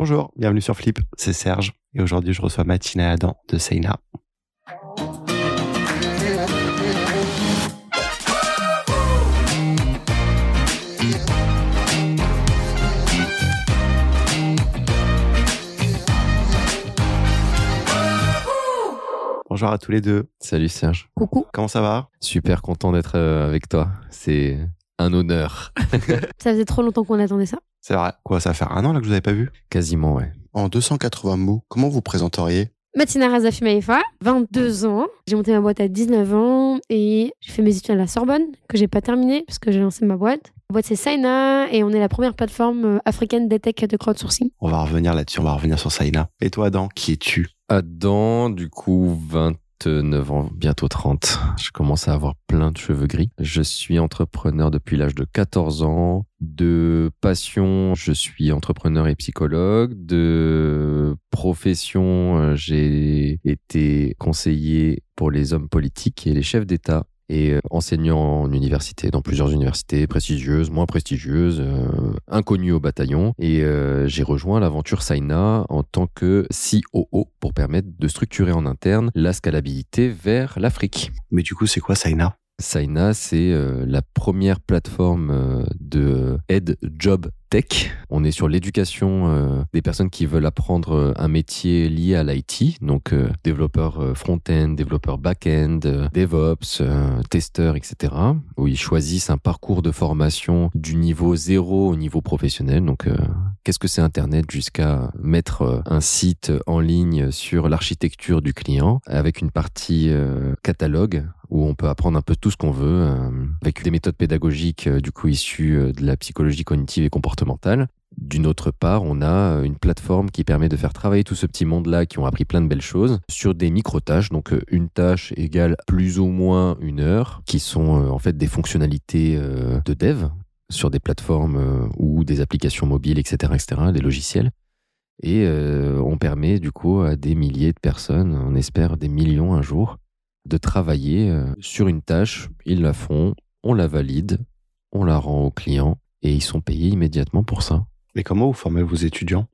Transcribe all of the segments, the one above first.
Bonjour, bienvenue sur Flip, c'est Serge et aujourd'hui je reçois Mathina Adam de Seina. Bonjour à tous les deux. Salut Serge. Coucou. Comment ça va? Super content d'être euh, avec toi. C'est un honneur. Ça faisait trop longtemps qu'on attendait ça. C'est vrai. Quoi, ça va faire un an là que je vous avais pas vu? Quasiment, ouais. En 280 mots, comment vous présenteriez? Matina Razafi Maïfa, 22 ans. J'ai monté ma boîte à 19 ans et j'ai fait mes études à la Sorbonne, que j'ai pas terminé parce que j'ai lancé ma boîte. La boîte c'est Saina et on est la première plateforme euh, africaine d'EdTech de crowdsourcing. On va revenir là-dessus, on va revenir sur Saina. Et toi Adam, qui es-tu? Adam, du coup, 29 ans, bientôt 30. Je commence à avoir plein de cheveux gris. Je suis entrepreneur depuis l'âge de 14 ans. De passion, je suis entrepreneur et psychologue. De profession, euh, j'ai été conseiller pour les hommes politiques et les chefs d'État et euh, enseignant en université, dans plusieurs universités prestigieuses, moins prestigieuses, euh, inconnues au bataillon. Et euh, j'ai rejoint l'aventure Saina en tant que COO pour permettre de structurer en interne la scalabilité vers l'Afrique. Mais du coup, c'est quoi Saina? Saina, c'est la première plateforme de aide job tech. On est sur l'éducation euh, des personnes qui veulent apprendre euh, un métier lié à l'IT, donc euh, développeur euh, front-end, développeur back-end, DevOps, testeur, etc. Où ils choisissent un parcours de formation du niveau zéro au niveau professionnel. Donc, qu'est-ce que c'est Internet jusqu'à mettre un site en ligne sur l'architecture du client avec une partie catalogue où on peut apprendre un peu tout ce qu'on veut avec des méthodes pédagogiques du coup issues de la psychologie cognitive et comportementale. D'une autre part, on a euh, une plateforme qui permet de faire travailler tout ce petit monde-là qui ont appris plein de belles choses sur des micro-tâches. Donc, euh, une tâche égale plus ou moins une heure, qui sont euh, en fait des fonctionnalités de dev sur des plateformes ou des applications mobiles, etc., etc., des logiciels. Et on permet du coup à des milliers de personnes, on espère des millions un jour, de travailler sur une tâche. Ils la font, on la valide, on la rend au client et ils sont payés immédiatement pour ça. Mais comment vous formez vos étudiants?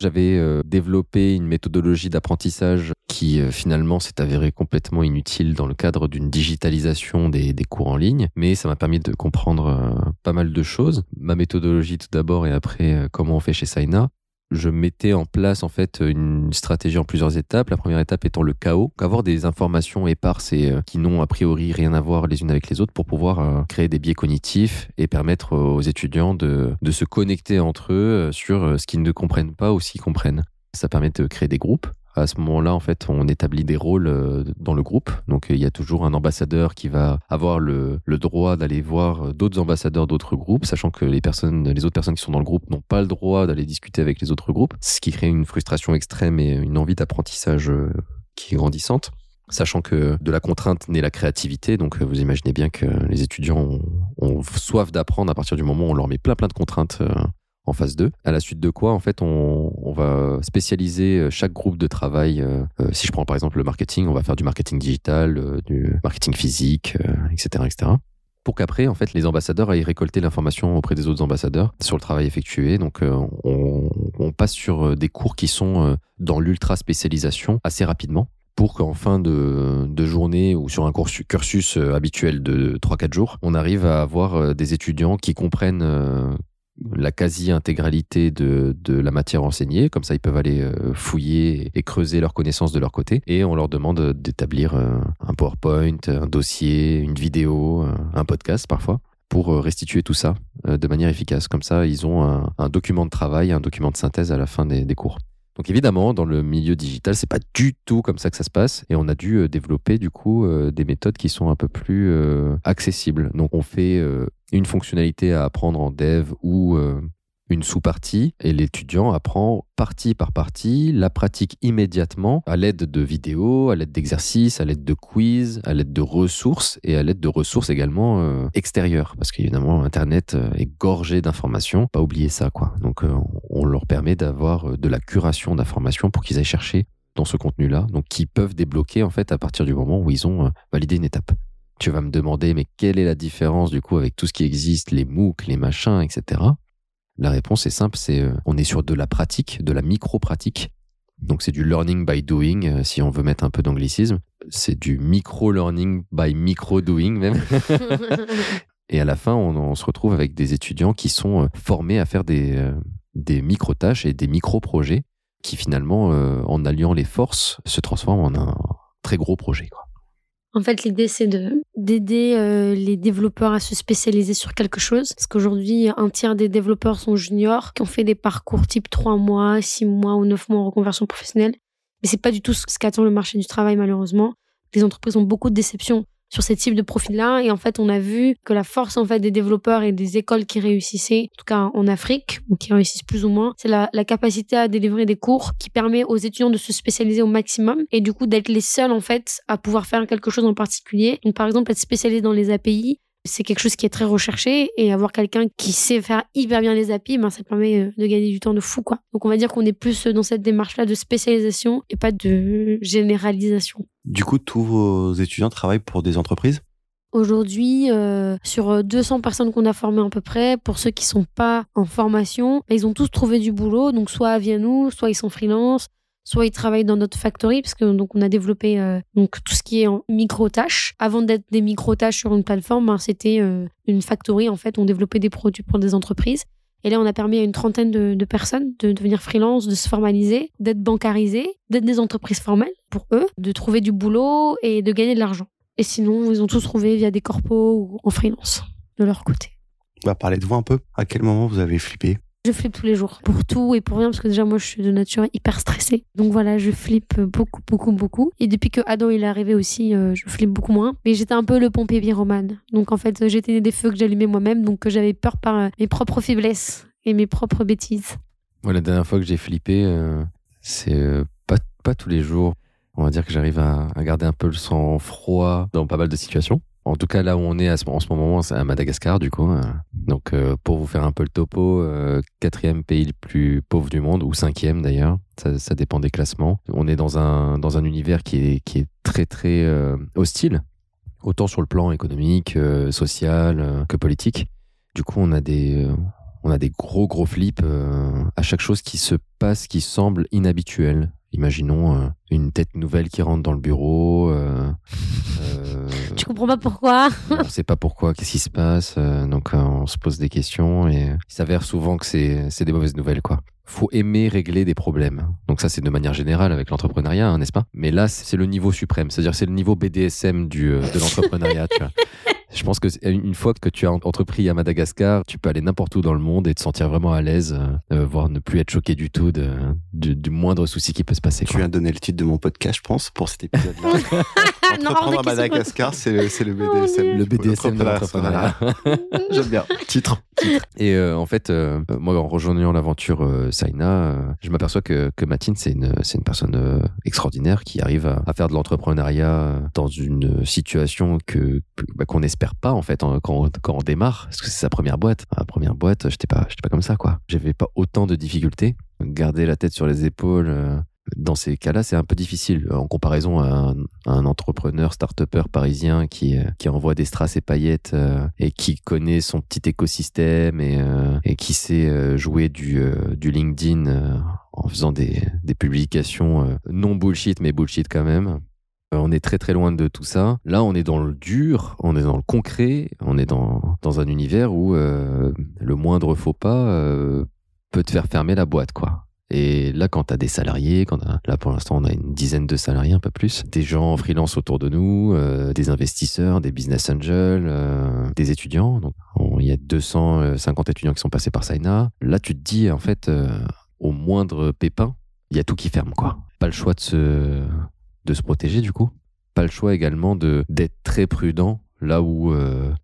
J'avais euh, développé une méthodologie d'apprentissage qui euh, finalement s'est avérée complètement inutile dans le cadre d'une digitalisation des, des cours en ligne, mais ça m'a permis de comprendre euh, pas mal de choses. Ma méthodologie tout d'abord et après comment on fait chez Saina. Je mettais en place en fait une stratégie en plusieurs étapes. La première étape étant le chaos, avoir des informations éparses et euh, qui n'ont a priori rien à voir les unes avec les autres pour pouvoir euh, créer des biais cognitifs et permettre aux étudiants de, se connecter entre eux euh, sur euh, ce qu'ils ne comprennent pas ou s'ils comprennent. Ça permet de créer des groupes. À ce moment-là, en fait, on établit des rôles euh, dans le groupe. Donc, il y a toujours un ambassadeur qui va avoir le, droit d'aller voir euh, d'autres ambassadeurs d'autres groupes, sachant que les personnes, les autres personnes qui sont dans le groupe n'ont pas le droit d'aller discuter avec les autres groupes, ce qui crée une frustration extrême et une envie d'apprentissage euh, qui est grandissante. Sachant que de la contrainte naît la créativité, donc vous imaginez bien que les étudiants ont, ont soif d'apprendre à partir du moment où on leur met plein plein de contraintes en phase 2. À la suite de quoi, en fait, on, va spécialiser euh, chaque groupe de travail. euh, euh, si je prends par exemple le marketing, on va faire du marketing digital, du marketing physique, etc., etc. Pour qu'après, en fait, les ambassadeurs aillent récolter l'information auprès des autres ambassadeurs sur le travail effectué. Donc, on, passe sur des cours qui sont dans l'ultra spécialisation assez rapidement pour qu'en fin de, journée ou sur un cursus, habituel de 3-4 jours, on arrive à avoir des étudiants qui comprennent la quasi-intégralité de, de la matière enseignée. Comme ça, ils peuvent aller euh, fouiller et creuser leurs connaissances de leur côté. Et on leur demande d'établir euh, un PowerPoint, un dossier, une vidéo, euh, un podcast parfois pour euh, restituer tout ça euh, de manière efficace. Comme ça, ils ont un, un document de travail, un document de synthèse à la fin des, des cours. Donc évidemment, dans le milieu digital, c'est pas du tout comme ça que ça se passe, et on a dû euh, développer du coup euh, des méthodes qui sont un peu plus euh, accessibles. Donc on fait une fonctionnalité à apprendre en dev ou une sous-partie et l'étudiant apprend partie par partie, la pratique immédiatement à l'aide de vidéos, à l'aide d'exercices, à l'aide de quiz, à l'aide de ressources et à l'aide de ressources également euh, extérieures parce qu'évidemment internet euh, est gorgé d'informations, pas oublier ça quoi. Donc euh, on leur permet d'avoir de la curation d'informations pour qu'ils aillent chercher dans ce contenu-là, donc qui peuvent débloquer en fait à partir du moment où ils ont validé une étape. Tu vas me demander mais quelle est la différence du coup avec tout ce qui existe, les MOOC, les machins, etc. La réponse est simple, c'est euh, on est sur de la pratique, de la micro-pratique. Donc c'est du learning by doing, euh, si on veut mettre un peu d'anglicisme. C'est du micro-learning by micro-doing même. Et à la fin, on, on, se retrouve avec des étudiants qui sont euh, formés à faire des, euh, des micro-tâches et des micro-projets qui finalement, euh, en alliant les forces, se transforment en un très gros projet. Quoi. En fait, l'idée, c'est de d'aider euh, les développeurs à se spécialiser sur quelque chose. Parce qu'aujourd'hui, un tiers des développeurs sont juniors, qui ont fait des parcours type 3 mois, 6 mois ou 9 mois en reconversion professionnelle. Mais c'est pas du tout ce qu'attend le marché du travail, malheureusement. Les entreprises ont beaucoup de déceptions sur ces types de profils-là. Et en fait, on a vu que la force en fait des développeurs et des écoles qui réussissaient, en tout cas en Afrique, ou qui réussissent plus ou moins, c'est la, capacité à délivrer des cours qui permet aux étudiants de se spécialiser au maximum et du coup d'être les seuls en fait à pouvoir faire quelque chose en particulier. Donc par exemple, être spécialisé dans les API, c'est quelque chose qui est très recherché et avoir quelqu'un qui sait faire hyper bien les API, ben, ça permet euh, de gagner du temps de fou, quoi. Donc, on va dire qu'on est plus dans cette démarche-là de spécialisation et pas de généralisation. Du coup, tous vos étudiants travaillent pour des entreprises? Aujourd'hui, euh, sur 200 personnes qu'on a formées à peu près, pour ceux qui sont pas en formation, ils ont tous trouvé du boulot, donc soit via nous, soit ils sont freelance, soit ils travaillent dans notre factory parce que donc on a développé euh, tout ce qui est en micro tâches. Avant d'être des micro tâches sur une plateforme, hein, c'était euh, une factory en fait. On développait des produits pour des entreprises. Et là, on a permis à une trentaine de, de personnes de devenir freelance, de se formaliser, d'être bancarisés, d'être des entreprises formelles pour eux, de trouver du boulot et de gagner de l'argent. Et sinon, ils ont tous trouvé via des corpos ou en freelance de leur côté. On va parler de vous un peu. À quel moment vous avez flippé? Je flippe tous les jours pour tout et pour rien parce que déjà moi je suis de nature hyper stressée. Donc voilà, je flippe beaucoup beaucoup beaucoup et depuis que Adam il est arrivé aussi, euh, je flippe beaucoup moins. Mais j'étais un peu le pompier pyromane. Donc en fait, j'étais des feux que j'allumais moi-même donc j'avais peur par euh, mes propres faiblesses et mes propres bêtises. Moi la dernière fois que j'ai flippé, euh, c'est pas pas tous les jours. On va dire que j'arrive à, à garder un peu le sang froid dans pas mal de situations. En tout cas, là où on est à ce, en ce moment, c'est à Madagascar, du coup. Donc, euh, pour vous faire un peu le topo, euh, quatrième pays le plus pauvre du monde, ou cinquième d'ailleurs, ça, dépend des classements. On est dans un, dans un univers qui est, qui est très, très euh, hostile, autant sur le plan économique, euh, social euh, que politique. Du coup, on a des, on a des gros, gros flips à chaque chose qui se passe qui semble inhabituel. Imaginons euh, une tête nouvelle qui rentre dans le bureau. Euh, euh, tu comprends pas pourquoi On sait pas pourquoi, qu'est-ce qui se passe. donc on se pose des questions et il s'avère souvent que c'est des mauvaises nouvelles. quoi. Faut aimer régler des problèmes. Donc ça c'est de manière générale avec l'entrepreneuriat, hein, n'est-ce pas? Mais là c'est le niveau suprême, c'est-à-dire c'est le niveau BDSM du, de l'entrepreneuriat. Je pense que une fois que tu as entrepris à Madagascar, tu peux aller n'importe où dans le monde et te sentir vraiment à l'aise, euh, voire ne plus être choqué du tout de, du, du moindre souci qui peut se passer. Tu viens de donner le titre de mon podcast, je pense, pour cet épisode-là. Entreprendre à Madagascar, c'est le, le, BDSM. le BDSM de l'entrepreneuriat. J'aime bien. Titre. Et euh, en fait, euh, moi, en rejoignant l'aventure euh, Saina, je m'aperçois que, que Matine, c'est une, c'est une personne extraordinaire qui arrive à, à faire de l'entrepreneuriat dans une situation que bah, qu'on espère pas en fait quand, quand on démarre, parce que c'est sa première boîte. La première boîte, j'étais pas, j'étais pas comme ça quoi. J'avais pas autant de difficultés. Garder la tête sur les épaules, dans ces cas-là, c'est un peu difficile en comparaison à un, entrepreneur, start-upper parisien qui, qui envoie des strass et paillettes euh, et qui connaît son petit écosystème et, euh, qui sait euh, jouer du, LinkedIn en faisant des, des publications non bullshit, mais bullshit quand même. On est très très loin de tout ça. Là, on est dans le dur, on est dans le concret, on est dans, dans un univers où le moindre faux pas peut te faire fermer la boîte, quoi. Et là, quand tu as des salariés, quand là pour l'instant on a une dizaine de salariés, un peu plus, des gens en freelance autour de nous, euh, des investisseurs, des business angels, euh, des étudiants. Donc il y a 250 étudiants qui sont passés par Saina. Là, tu te dis en fait, euh, au moindre pépin, il y a tout qui ferme quoi. Pas le choix de se de se protéger du coup. Pas le choix également de d'être très prudent Là où,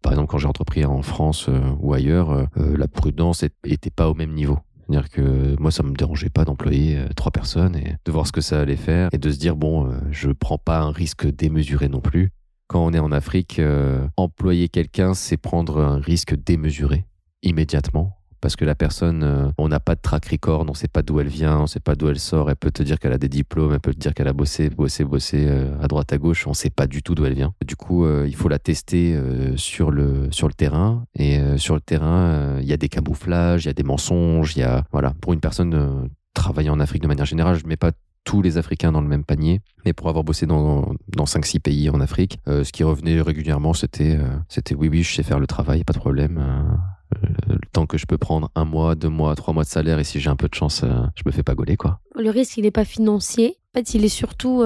par exemple, quand j'ai entrepris en France ou ailleurs, la prudence était pas au même niveau. C'est-à-dire que moi, ça me dérangeait pas d'employer euh, trois personnes et de voir ce que ça allait faire et de se dire, bon, euh, je prends pas un risque démesuré non plus. Quand on est en Afrique, euh, employer quelqu'un, c'est prendre un risque démesuré immédiatement parce que la personne, on n'a pas de track record, on sait pas d'où elle vient, on sait pas d'où elle sort. Elle peut te dire qu'elle a des diplômes, elle peut te dire qu'elle a bossé, bossé, bossé à droite à gauche. On sait pas du tout d'où elle vient. Du coup, il faut la tester sur le sur le terrain et sur le terrain, il y a des camouflages, il y a des mensonges, il y a voilà pour une personne travailler en Afrique de manière générale, je mets pas tous les Africains dans le même panier. Mais pour avoir bossé dans, dans 5-6 pays en Afrique, euh, ce qui revenait régulièrement, c'était euh, oui, oui, je sais faire le travail, pas de problème. Euh, le temps que je peux prendre un mois, deux mois, trois mois de salaire, et si j'ai un peu de chance, je me fais pas gauler, quoi. Le risque, il n'est pas financier. En fait, il est surtout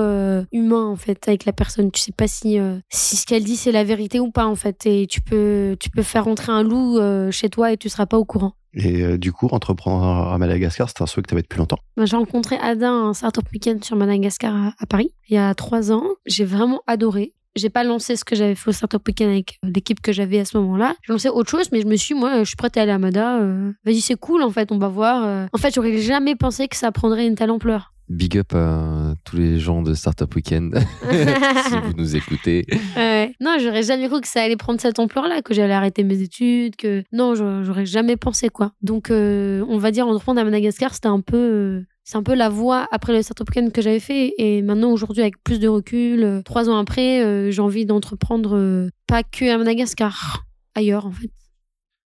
humain, en fait, avec la personne. Tu sais pas si, si ce qu'elle dit, c'est la vérité ou pas, en fait. Et tu peux, tu peux faire rentrer un loup chez toi et tu seras pas au courant. Et euh, du coup, entreprendre à Madagascar, c'était un souhait que tu avais depuis longtemps? J'ai rencontré Ada un startup week-end sur Madagascar à, Paris il y a trois ans. J'ai vraiment adoré. J'ai pas lancé ce que j'avais fait au startup week-end avec euh, l'équipe que j'avais à ce moment-là. J'ai lancé autre chose, mais je me suis, moi, je suis prête à aller à Mada. Euh, vas-y, c'est cool, en fait, on va voir. En fait, j'aurais jamais pensé que ça prendrait une telle ampleur. Big up à tous les gens de Startup Weekend, si vous nous écoutez. Ouais. Non, j'aurais jamais cru que ça allait prendre cette ampleur-là, que j'allais arrêter mes études, que non, j'aurais jamais pensé quoi. Donc, euh, on va dire entreprendre à Madagascar, c'était un peu, euh, c'est un peu la voie après le Startup Weekend que j'avais fait. Et maintenant, aujourd'hui, avec plus de recul, euh, trois ans après, j'ai envie d'entreprendre pas que à Madagascar, ailleurs en fait.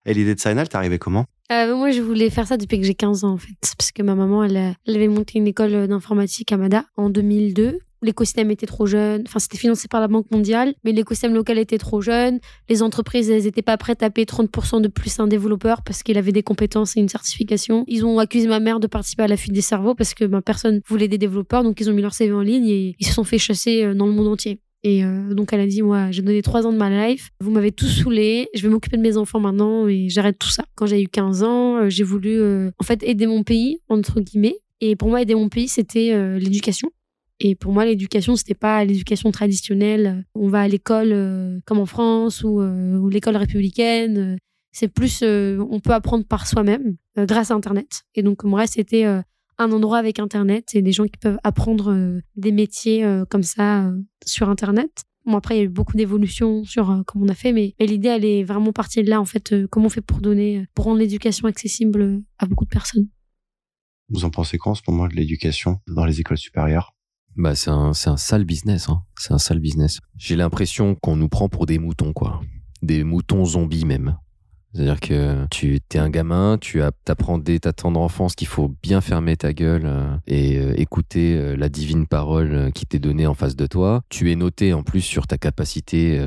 Et l'idée de Signal, t'es arrivé comment? Euh, moi, je voulais faire ça depuis que j'ai 15 ans, en fait. Parce que ma maman, elle, avait monté une école d'informatique à Mada en 2002 l'écosystème était trop jeune. Enfin, c'était financé par la Banque mondiale, mais l'écosystème local était trop jeune. Les entreprises, elles n'étaient pas prêtes à payer 30% de plus à un développeur parce qu'il avait des compétences et une certification. Ils ont accusé ma mère de participer à la fuite des cerveaux parce que ma personne voulait des développeurs, donc ils ont mis leur CV en ligne et ils se sont fait chasser euh, dans le monde entier. Et euh, donc elle a dit, moi, j'ai donné trois ans de ma life, vous m'avez tout saoulé, je vais m'occuper de mes enfants maintenant et j'arrête tout ça. Quand j'ai eu 15 ans, euh, j'ai voulu en fait aider mon pays, entre guillemets. Et pour moi, aider mon pays, c'était l'éducation. Et pour moi, l'éducation, c'était pas l'éducation traditionnelle. On va à l'école comme en France ou, ou l'école républicaine. C'est plus, on peut apprendre par soi-même grâce à Internet. Et donc, moi, c'était un endroit avec Internet et des gens qui peuvent apprendre euh, des métiers euh, comme ça euh, sur Internet. Bon, après, il y a eu beaucoup d'évolutions sur comment on a fait, mais, l'idée, elle est vraiment partie de là, en fait, comment on fait pour donner, pour rendre l'éducation accessible à beaucoup de personnes. Vous en pensez quoi en ce moment de l'éducation dans les écoles supérieures? Bah, c'est un, c'est un sale business, hein. C'est un sale business. J'ai l'impression qu'on nous prend pour des moutons, quoi. Des moutons zombies, même. C'est-à-dire que tu es un gamin, tu apprends dès ta tendre enfance qu'il faut bien fermer ta gueule euh, et euh, écouter euh, la divine parole qui t'est donnée en face de toi. Tu es noté en plus sur ta capacité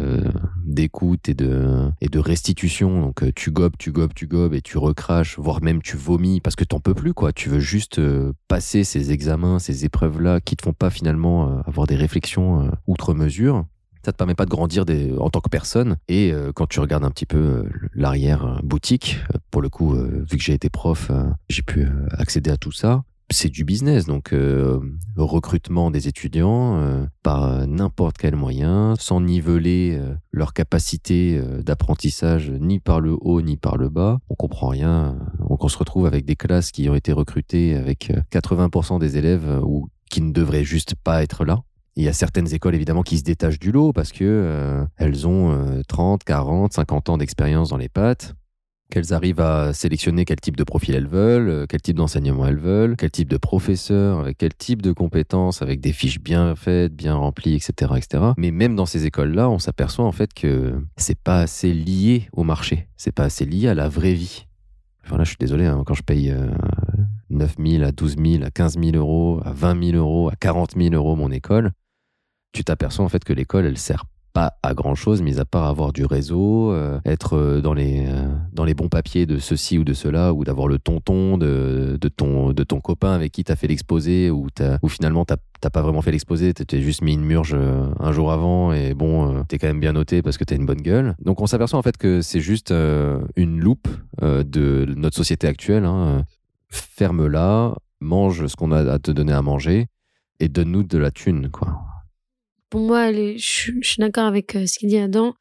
d'écoute et de, et de restitution. Donc tu gobes, tu gobes, tu gobes et tu recraches, voire même tu vomis parce que t'en peux plus quoi. Tu veux juste passer ces examens, ces épreuves-là qui te font pas finalement avoir des réflexions outre mesure ça te permet pas de grandir en tant que personne. Et euh, quand tu regardes un petit peu euh, l'arrière euh, boutique, pour le coup, vu que j'ai été prof, j'ai pu accéder à tout ça. C'est du business, donc recrutement des étudiants par n'importe quel moyen, sans niveler leur capacité d'apprentissage ni par le haut ni par le bas. On comprend rien. On se retrouve avec des classes qui ont été recrutées avec 80% des élèves ou qui ne devraient juste pas être là. Il y a certaines écoles évidemment qui se détachent du lot parce que euh, elles ont 30, 40, 50 ans d'expérience dans les pattes, qu'elles arrivent à sélectionner quel type de profil elles veulent, euh, quel type d'enseignement elles veulent, quel type de professeur, quel type de compétences, avec des fiches bien faites, bien remplies, etc., etc. Mais même dans ces écoles-là, on s'aperçoit en fait que c'est pas assez lié au marché, c'est pas assez lié à la vraie vie. Enfin là, je suis désolé, hein, quand je paye euh, 9 000 à 12 000 à 15 000 euros, à 20 000 euros, à 40 000 euros mon école, tu t'aperçois en fait que l'école, elle sert pas à grand chose, mis à part avoir du réseau, euh, être euh, dans les, euh, dans les bons papiers de ceci ou de cela, ou d'avoir le tonton de, de, ton, de ton copain avec qui t'as fait l'exposé, ou, ou finalement t'as pas vraiment fait l'exposé, t'as juste mis une murge un jour avant, et bon, t'es quand même bien noté parce que t'as une bonne gueule. Donc on s'aperçoit en fait que c'est juste une loupe de notre société actuelle. Hein. Ferme-la, mange ce qu'on a à te donner à manger, et donne-nous de la thune, quoi pour moi, je, suis d'accord avec euh, ce qu'il dit Adam.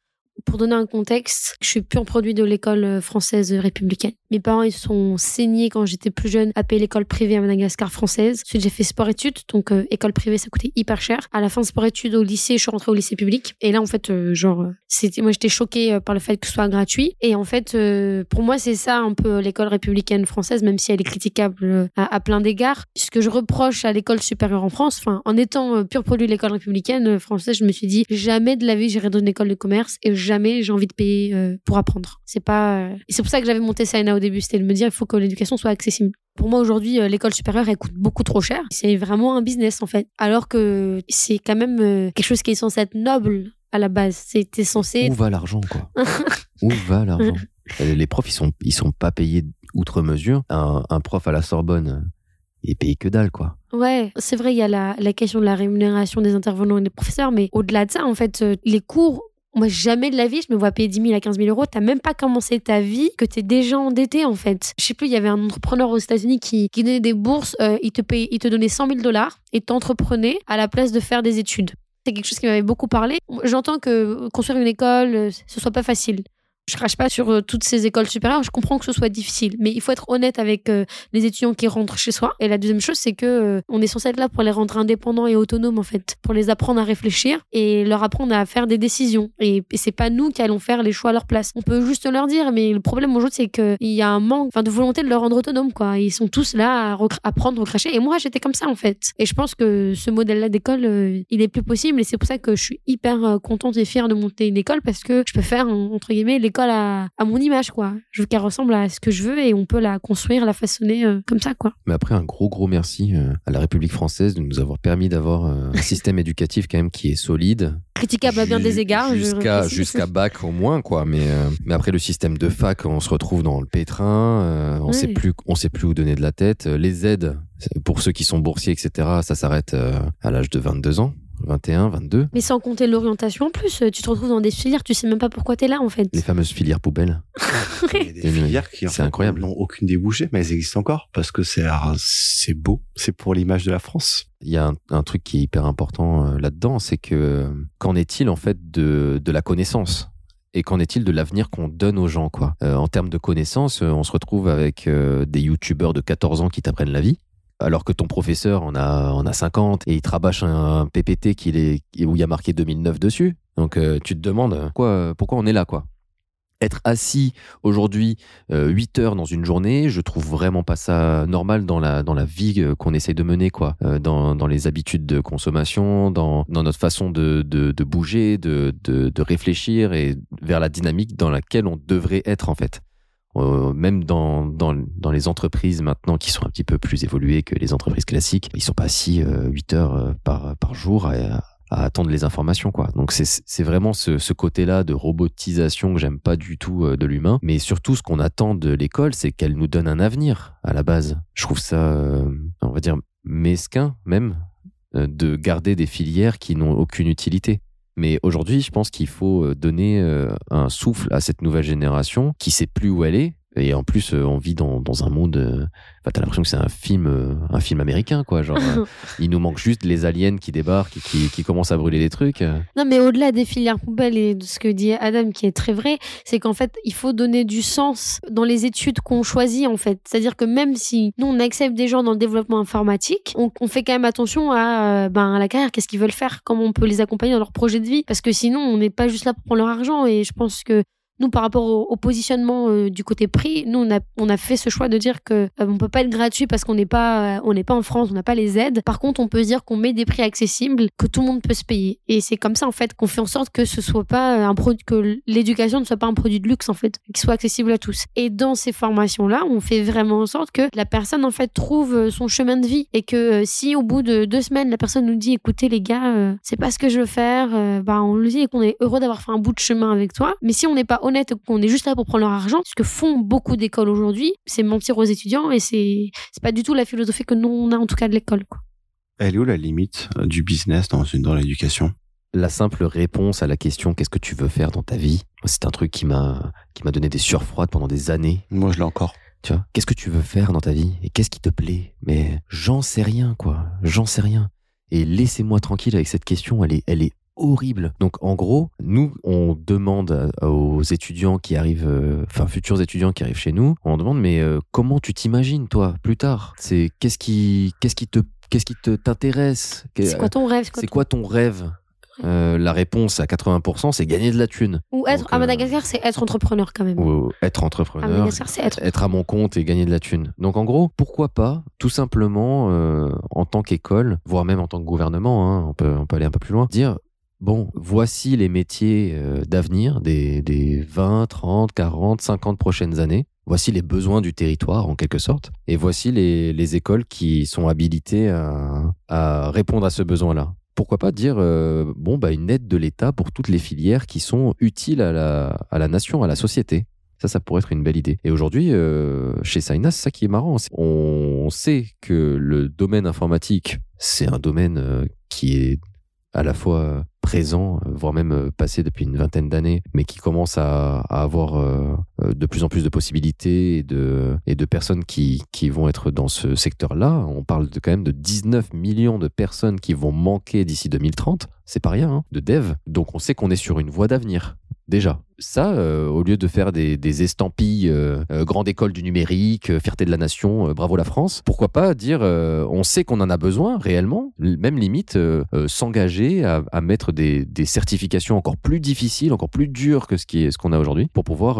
Pour donner un contexte, je suis pur produit de l'école euh, française républicaine. Mes parents, ils sont saignés quand j'étais plus jeune à payer l'école privée à Madagascar française. Ensuite, j'ai fait sport-études, donc euh, école privée, ça coûtait hyper cher. À la fin de sport-études au lycée, je suis rentrée au lycée public. Et là, en fait, euh, genre, c'était, moi, j'étais choquée par le fait que ce soit gratuit. Et en fait, pour moi, c'est ça un peu l'école républicaine française, même si elle est critiquable à, plein d'égards. Ce que je reproche à l'école supérieure en France, enfin, en étant pur produit de l'école républicaine française, je me suis dit, jamais de la vie, j'irai dans une école de commerce jamais j'ai envie de payer euh, pour apprendre. C'est pas. Euh, c'est pour ça que j'avais monté Saina au début, c'était de me dire il faut que l'éducation soit accessible. Pour moi aujourd'hui, euh, l'école supérieure elle coûte beaucoup trop cher. C'est vraiment un business en fait, alors que c'est quand même quelque chose qui est censé être noble à la base. C'était censé. Où va l'argent quoi Où va l'argent Les profs ils sont ils sont pas payés outre mesure. Un, un prof à la Sorbonne est payé que dalle, quoi. Ouais, c'est vrai, il y a la, la, question de la rémunération des intervenants et des professeurs, mais au-delà de ça, en fait, les cours moi, jamais de la vie, je me vois payer 10 000 à 15 000 euros. T'as même pas commencé ta vie que t'es déjà endetté, en fait. Je sais plus, il y avait un entrepreneur aux États-Unis qui, qui donnait des bourses, euh, il, te payait, il te donnait 100 000 dollars et t'entreprenait à la place de faire des études. C'est quelque chose qui m'avait beaucoup parlé. J'entends que construire une école, euh, ce soit pas facile. Je crache pas sur euh, toutes ces écoles supérieures, je comprends que ce soit difficile, mais il faut être honnête avec euh, les étudiants qui rentrent chez soi. Et la deuxième chose, c'est que euh, on est censé être là pour les rendre indépendants et autonomes en fait, pour les apprendre à réfléchir et leur apprendre à faire des décisions. Et, c'est pas nous qui allons faire les choix à leur place. On peut juste leur dire, mais le problème aujourd'hui, c'est qu'il y a un manque, enfin, de volonté de leur rendre autonomes quoi. Ils sont tous là à apprendre, recracher. Et moi, j'étais comme ça en fait. Et je pense que ce modèle-là d'école, il est plus possible. Et c'est pour ça que je suis hyper contente et fière de monter une école parce que je peux faire entre guillemets les à, mon image, quoi. Je veux qu'elle ressemble à ce que je veux et on peut la construire, la façonner euh, comme ça, quoi. Mais après, un gros, gros merci euh, à la République française de nous avoir permis d'avoir euh, un système éducatif quand même qui est solide. Critiquable à bien des égards. Jusqu'à jusqu'à bac au moins, quoi. Mais, mais après, le système de fac, on se retrouve dans le pétrin, on sait plus, on sait plus où donner de la tête. Les aides, pour ceux qui sont boursiers, etc., ça s'arrête à l'âge de 22 ans. 21, 22. Mais sans compter l'orientation en plus, tu te retrouves dans des filières, tu sais même pas pourquoi tu es là en fait. Les fameuses filières poubelles. Il y a des filières qui n'ont aucune débouchée, mais elles existent encore parce que c'est c'est beau, c'est pour l'image de la France. Il y a un, truc qui est hyper important euh, là-dedans, c'est que qu'en est-il en fait de, de la connaissance? Et qu'en est-il de l'avenir qu'on donne aux gens quoi? Euh, En termes de connaissances, euh, on se retrouve avec des youtubeurs de 14 ans qui t'apprennent la vie alors que ton professeur en a, en a 50 et il te rabâche un, PPT qui est, où il y a marqué 2009 dessus. Donc euh, tu te demandes quoi, pourquoi on est là, quoi. Être assis aujourd'hui 8 euh, heures dans une journée, je trouve vraiment pas ça normal dans la, dans la vie euh, qu'on essaye de mener, quoi. dans, dans les habitudes de consommation, dans, dans notre façon de, de, de bouger, de, de réfléchir et vers la dynamique dans laquelle on devrait être, en fait. Euh, même dans, dans, dans, les entreprises maintenant qui sont un petit peu plus évoluées que les entreprises classiques, ils sont pas assis euh, 8 heures euh, par, par jour à, attendre les informations quoi. Donc c'est vraiment ce, ce côté-là de robotisation que j'aime pas du tout euh, de l'humain, mais surtout ce qu'on attend de l'école, c'est qu'elle nous donne un avenir à la base. Je trouve ça, on va dire mesquin même de garder des filières qui n'ont aucune utilité. Mais aujourd'hui, je pense qu'il faut euh, donner euh, un souffle à cette nouvelle génération qui sait plus où elle est. Et en plus, euh, on vit dans, dans un monde Enfin, t'as l'impression que c'est un film, euh, un film américain, quoi. Genre, euh, il nous manque juste les aliens qui débarquent et qui, qui commencent à brûler des trucs. Non, mais au-delà des filières poubelles et de ce que dit Adam, qui est très vrai, c'est qu'en fait, il faut donner du sens dans les études qu'on choisit, en fait. C'est-à-dire que même si nous, on accepte des gens dans le développement informatique, on, on fait quand même attention à, euh, ben, à la carrière, qu'est-ce qu'ils veulent faire, comment on peut les accompagner dans leur projet de vie. Parce que sinon, on n'est pas juste là pour prendre leur argent. Et je pense que nous, par rapport au, positionnement euh, du côté prix, nous, on a, on a fait ce choix de dire que euh, on peut pas être gratuit parce qu'on n'est pas, euh, on n'est pas en France, on n'a pas les aides. Par contre, on peut dire qu'on met des prix accessibles, que tout le monde peut se payer. Et c'est comme ça, en fait, qu'on fait en sorte que ce soit pas un produit, que l'éducation ne soit pas un produit de luxe, en fait, qu'il soit accessible à tous. Et dans ces formations-là, on fait vraiment en sorte que la personne, en fait, trouve son chemin de vie et que si au bout de deux semaines, la personne nous dit, écoutez, les gars, c'est pas ce que je veux faire, bah, on lui dit qu'on est heureux d'avoir fait un bout de chemin avec toi. Mais si on n'est pas honnête qu'on est juste là pour prendre leur argent, ce que font beaucoup d'écoles aujourd'hui, c'est mentir aux étudiants et c'est c'est pas du tout la philosophie que nous on a en tout cas de l'école. Elle est où la limite euh, du business dans une dans l'éducation? La simple réponse à la question qu'est-ce que tu veux faire dans ta vie, c'est un truc qui m'a qui m'a donné des sueurs froides pendant des années. Moi je l'ai encore. Tu vois, qu'est-ce que tu veux faire dans ta vie? Et qu'est-ce qui te plaît? Mais j'en sais rien quoi, j'en sais rien. Et laissez-moi tranquille avec cette question, elle est elle est horrible. Donc en gros, nous, on demande aux étudiants qui arrivent, euh, enfin futurs étudiants qui arrivent chez nous, on demande mais euh, comment tu t'imagines toi plus tard? C'est qu'est-ce qui, qu'est-ce qui te, qu'est-ce qui te t'intéresse? C'est quoi ton rêve C'est quoi ton rêve? Euh, la réponse à 80%, c'est gagner de la thune. Ou être à Madagascar, c'est être entrepreneur quand même. Ou être entrepreneur. À Madagascar, c'est être... être à mon compte et gagner de la thune. Donc en gros, pourquoi pas, tout simplement, en tant qu'école, voire même en tant que gouvernement, hein, on, peut, on peut aller un peu plus loin, dire bon, voici les métiers euh, d'avenir des, des 20, 30, 40, 50 prochaines années. Voici les besoins du territoire, en quelque sorte. Et voici les, les écoles qui sont habilitées à, répondre à ce besoin-là. Pourquoi pas dire, euh, bon, bah, une aide de l'État pour toutes les filières qui sont utiles à la, nation, à la société. Ça, ça pourrait être une belle idée. Et aujourd'hui, euh, chez Sainas, ça qui est marrant. On sait que le domaine informatique, c'est un domaine qui est à la fois présent, voire même euh, passé depuis une vingtaine d'années, mais qui commence à, avoir euh, euh, de plus en plus de possibilités et de, personnes qui, qui vont être dans ce secteur-là. On parle de, quand même de 19 millions de personnes qui vont manquer d'ici 2030. C'est pas rien, hein, de dev. Donc on sait qu'on est sur une voie d'avenir. Déjà, ça, euh, au lieu de faire des, estampilles euh, euh, grande école du numérique, fierté de la nation, bravo la France, pourquoi pas dire on sait qu'on en a besoin réellement, même limite s'engager à, mettre des, certifications encore plus difficiles, encore plus dures que ce qu'on ce qu'on a aujourd'hui pour pouvoir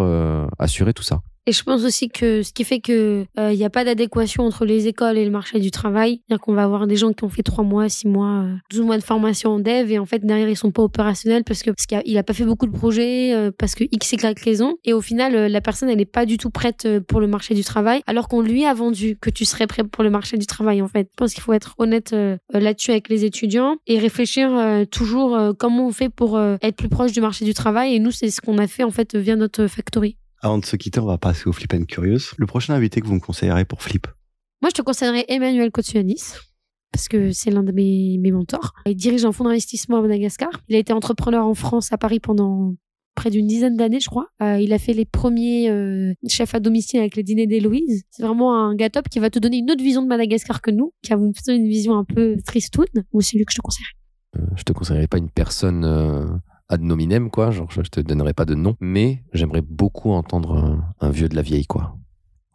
assurer tout ça. Et je pense aussi que ce qui fait que il euh, n'y a pas d'adéquation entre les écoles et le marché du travail, c'est-à-dire qu'on va avoir des gens qui ont fait trois mois, six mois, 12 euh, mois de formation en dev et en fait derrière ils sont pas opérationnels parce que parce qu'il a, pas fait beaucoup de projets, euh, parce que X Y raison et au final la personne elle est pas du tout prête pour le marché du travail alors qu'on lui a vendu que tu serais prêt pour le marché du travail en fait. Je pense qu'il faut être honnête là-dessus avec les étudiants et réfléchir toujours comment on fait pour être plus proche du marché du travail et nous c'est ce qu'on a fait en fait via notre factory. Avant de se quitter, on va passer au Flip and Curious. Le prochain invité que vous me conseillerez pour Flip Moi, je te conseillerais Emmanuel Kotsuanis parce que c'est l'un de mes, mes mentors. Il dirige un fonds d'investissement à Madagascar. Il a été entrepreneur en France, à Paris, pendant près d'une dizaine d'années, je crois. Euh, il a fait les premiers euh, chefs à domicile avec les dîners d'Héloïse. C'est vraiment un gars top qui va te donner une autre vision de Madagascar que nous, qui a une vision un peu tristoun. Ou c'est lui que je te conseillerais? Euh, je te conseillerais pas une personne ad nominem, quoi. Genre, je te donnerai pas de nom, mais j'aimerais beaucoup entendre un, vieux de la vieille, quoi.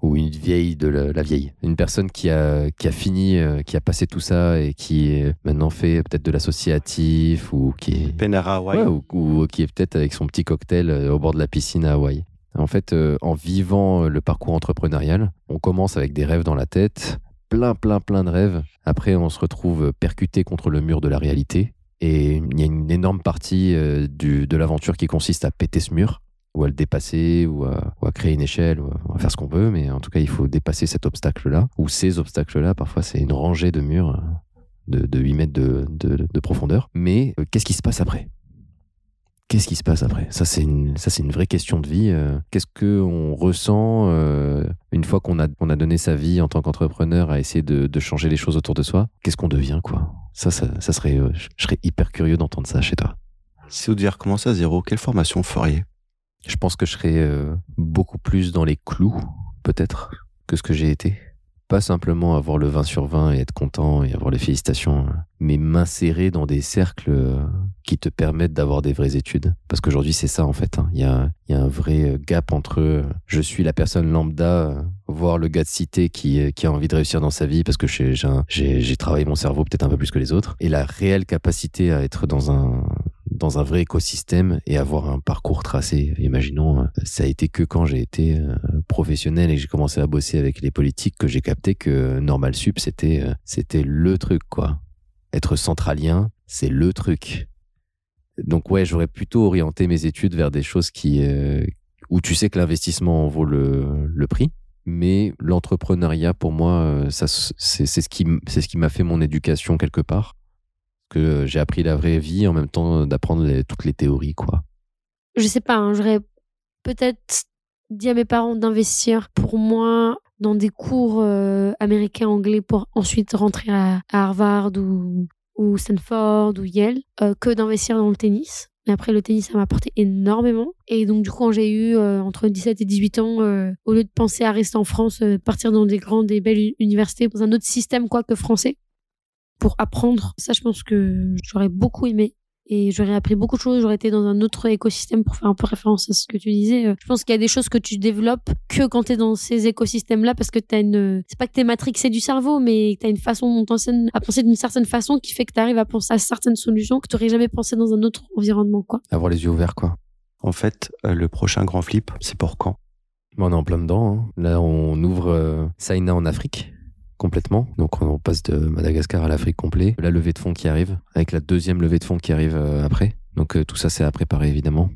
Ou une vieille de la, vieille. Une personne qui a, qui a fini, euh, qui a passé tout ça et qui est maintenant fait peut-être de l'associatif ou qui est. Hawaii. ou, qui est peut-être avec son petit cocktail euh, au bord de la piscine à Hawaï. En fait, euh, en vivant le parcours entrepreneurial, on commence avec des rêves dans la tête, plein, plein, plein de rêves. Après, on se retrouve percuté contre le mur de la réalité. Et il y a une énorme partie euh, du, de l'aventure qui consiste à péter ce mur, ou à le dépasser, ou à, créer une échelle, ou à, faire ce qu'on veut, mais en tout cas, il faut dépasser cet obstacle-là, ou ces obstacles-là. Parfois, c'est une rangée de murs euh, de, de 8 mètres de, de, profondeur. Mais euh, qu'est-ce qui se passe après? Qu'est-ce qui se passe après? Ça, c'est une, une vraie question de vie. Qu'est-ce qu'on ressent une fois qu'on a, on a donné sa vie en tant qu'entrepreneur à essayer de, changer les choses autour de soi? Qu'est-ce qu'on devient, quoi? Ça, ça, serait, euh, je serais hyper curieux d'entendre ça chez toi. Si vous deviez recommencer à zéro, quelle formation feriez? Je pense que je serais euh, beaucoup plus dans les clous, peut-être, que ce que j'ai été pas simplement avoir le 20 sur 20 et être content et avoir les félicitations, mais m'insérer dans des cercles euh, qui te permettent d'avoir des vraies études. Parce qu'aujourd'hui, c'est ça en fait. Hein. Il y, a, un vrai euh, gap entre je suis la personne lambda, voire le gars de cité qui, qui a envie de réussir dans sa vie parce que j'ai travaillé mon cerveau peut-être un peu plus que les autres, et la réelle capacité à être dans un, dans un vrai écosystème et avoir un parcours tracé. Imaginons, hein, ça a été que quand j'ai été euh, professionnel et que j'ai commencé à bosser avec les politiques que j'ai capté que Normal Sup, c'était, euh, c'était le truc, quoi. Être centralien, c'est le truc. Donc ouais, j'aurais plutôt orienté mes études vers des choses qui, euh, où tu sais que l'investissement en vaut le, le prix. Mais l'entrepreneuriat, pour moi, c'est, ce qui, c'est ce qui m'a fait mon éducation quelque part que j'ai appris la vraie vie en même temps d'apprendre toutes les théories, quoi. Je sais pas, hein, j'aurais peut-être dit à mes parents d'investir pour moi dans des cours euh, américains anglais pour ensuite rentrer à, Harvard ou, Stanford ou Yale euh, que d'investir dans le tennis. Mais après, le tennis, ça m'a apporté énormément. Et donc, du coup, quand j'ai eu euh, entre 17 et 18 ans, au lieu de penser à rester en France, partir dans des grandes et belles universités, dans un autre système quoi que français, pour apprendre. Ça, je pense que j'aurais beaucoup aimé. et j'aurais appris beaucoup de choses. J'aurais été dans un autre écosystème pour faire un peu référence à ce que tu disais. Euh, je pense qu'il y a des choses que tu développes que quand tu es dans ces écosystèmes-là parce que tu as une. C'est pas que tu es matrixé du cerveau, mais tu as une façon à penser d'une certaine façon qui fait que tu arrives à penser à certaines solutions que tu n'aurais jamais pensé dans un autre environnement. quoi. Avoir les yeux ouverts, quoi. En fait, euh, le prochain grand flip, c'est pour quand? On est en plein dedans. Hein. Là, on ouvre euh, Saina en Afrique complètement. Donc on passe de Madagascar à l'Afrique complet. La levée de fonds qui arrive, avec la deuxième levée de fonds qui arrive euh, après. Donc tout ça c'est à préparer évidemment.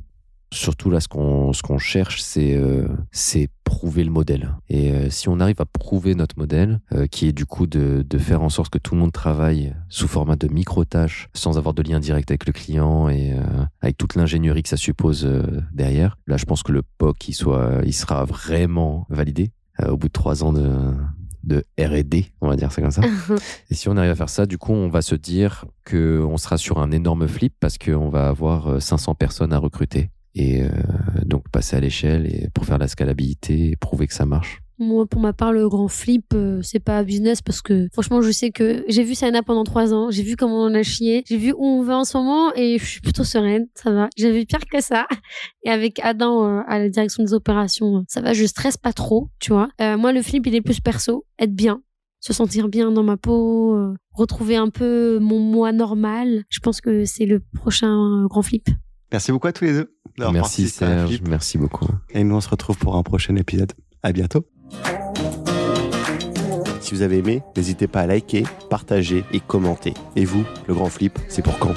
Surtout là, ce qu'on ce qu'on cherche, c'est euh, c'est prouver le modèle. Et euh, si on arrive à prouver notre modèle, euh, qui est du coup de, de faire en sorte que tout le monde travaille sous format de micro-tâches, sans avoir de lien direct avec le client et avec toute l'ingénierie que ça suppose derrière, là, je pense que le POC, il, soit, il sera vraiment validé au bout de trois ans de, de R&D, on va dire ça comme ça. et si on arrive à faire ça, du coup, on va se dire que on sera sur un énorme flip parce qu'on va avoir 500 personnes à recruter et euh, donc passer à l'échelle et pour faire la scalabilité et prouver que ça marche. Moi, pour ma part, le grand flip, euh, c'est pas business parce que franchement, je sais que j'ai vu Sana pendant trois ans, j'ai vu comment on a chié, j'ai vu où on va en ce moment et je suis plutôt sereine, ça va. J'ai vu pire que ça. Et avec Adam euh, à la direction des opérations, ça va, je stresse pas trop, tu vois. moi, le flip, il est plus perso, être bien, se sentir bien dans ma peau, retrouver un peu mon moi normal. Je pense que c'est le prochain grand flip. Merci beaucoup à tous les deux. Merci Serge, merci beaucoup. Et nous on se retrouve pour un prochain épisode. À bientôt. Vous avez aimé, n'hésitez pas à liker, partager et commenter. Et vous, le grand flip, c'est pour quand?